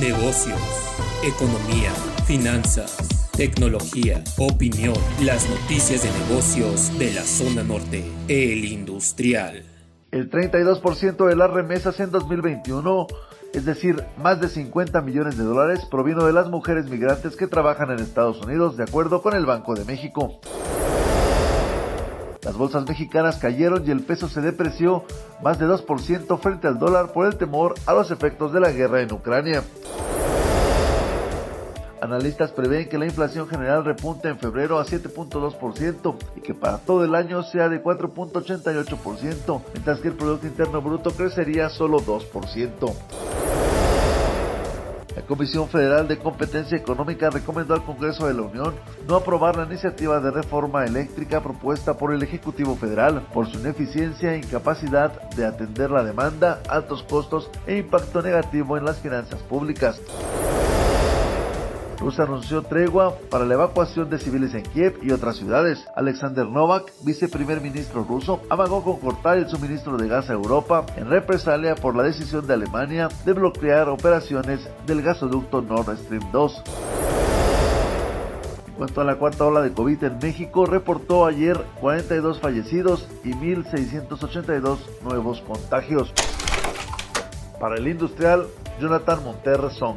negocios, economía, finanzas, tecnología, opinión, las noticias de negocios de la zona norte, el industrial. El 32% de las remesas en 2021 es decir, más de 50 millones de dólares provino de las mujeres migrantes que trabajan en Estados Unidos, de acuerdo con el Banco de México. Las bolsas mexicanas cayeron y el peso se depreció más de 2% frente al dólar por el temor a los efectos de la guerra en Ucrania. Analistas prevén que la inflación general repunte en febrero a 7.2% y que para todo el año sea de 4.88%, mientras que el Producto Interno Bruto crecería solo 2%. Comisión Federal de Competencia Económica recomendó al Congreso de la Unión no aprobar la iniciativa de reforma eléctrica propuesta por el Ejecutivo Federal por su ineficiencia e incapacidad de atender la demanda, altos costos e impacto negativo en las finanzas públicas. Rusia anunció tregua para la evacuación de civiles en Kiev y otras ciudades. Alexander Novak, viceprimer ministro ruso, amagó con cortar el suministro de gas a Europa en represalia por la decisión de Alemania de bloquear operaciones del gasoducto Nord Stream 2. En cuanto a la cuarta ola de COVID en México, reportó ayer 42 fallecidos y 1.682 nuevos contagios. Para el industrial, Jonathan Monterre Song.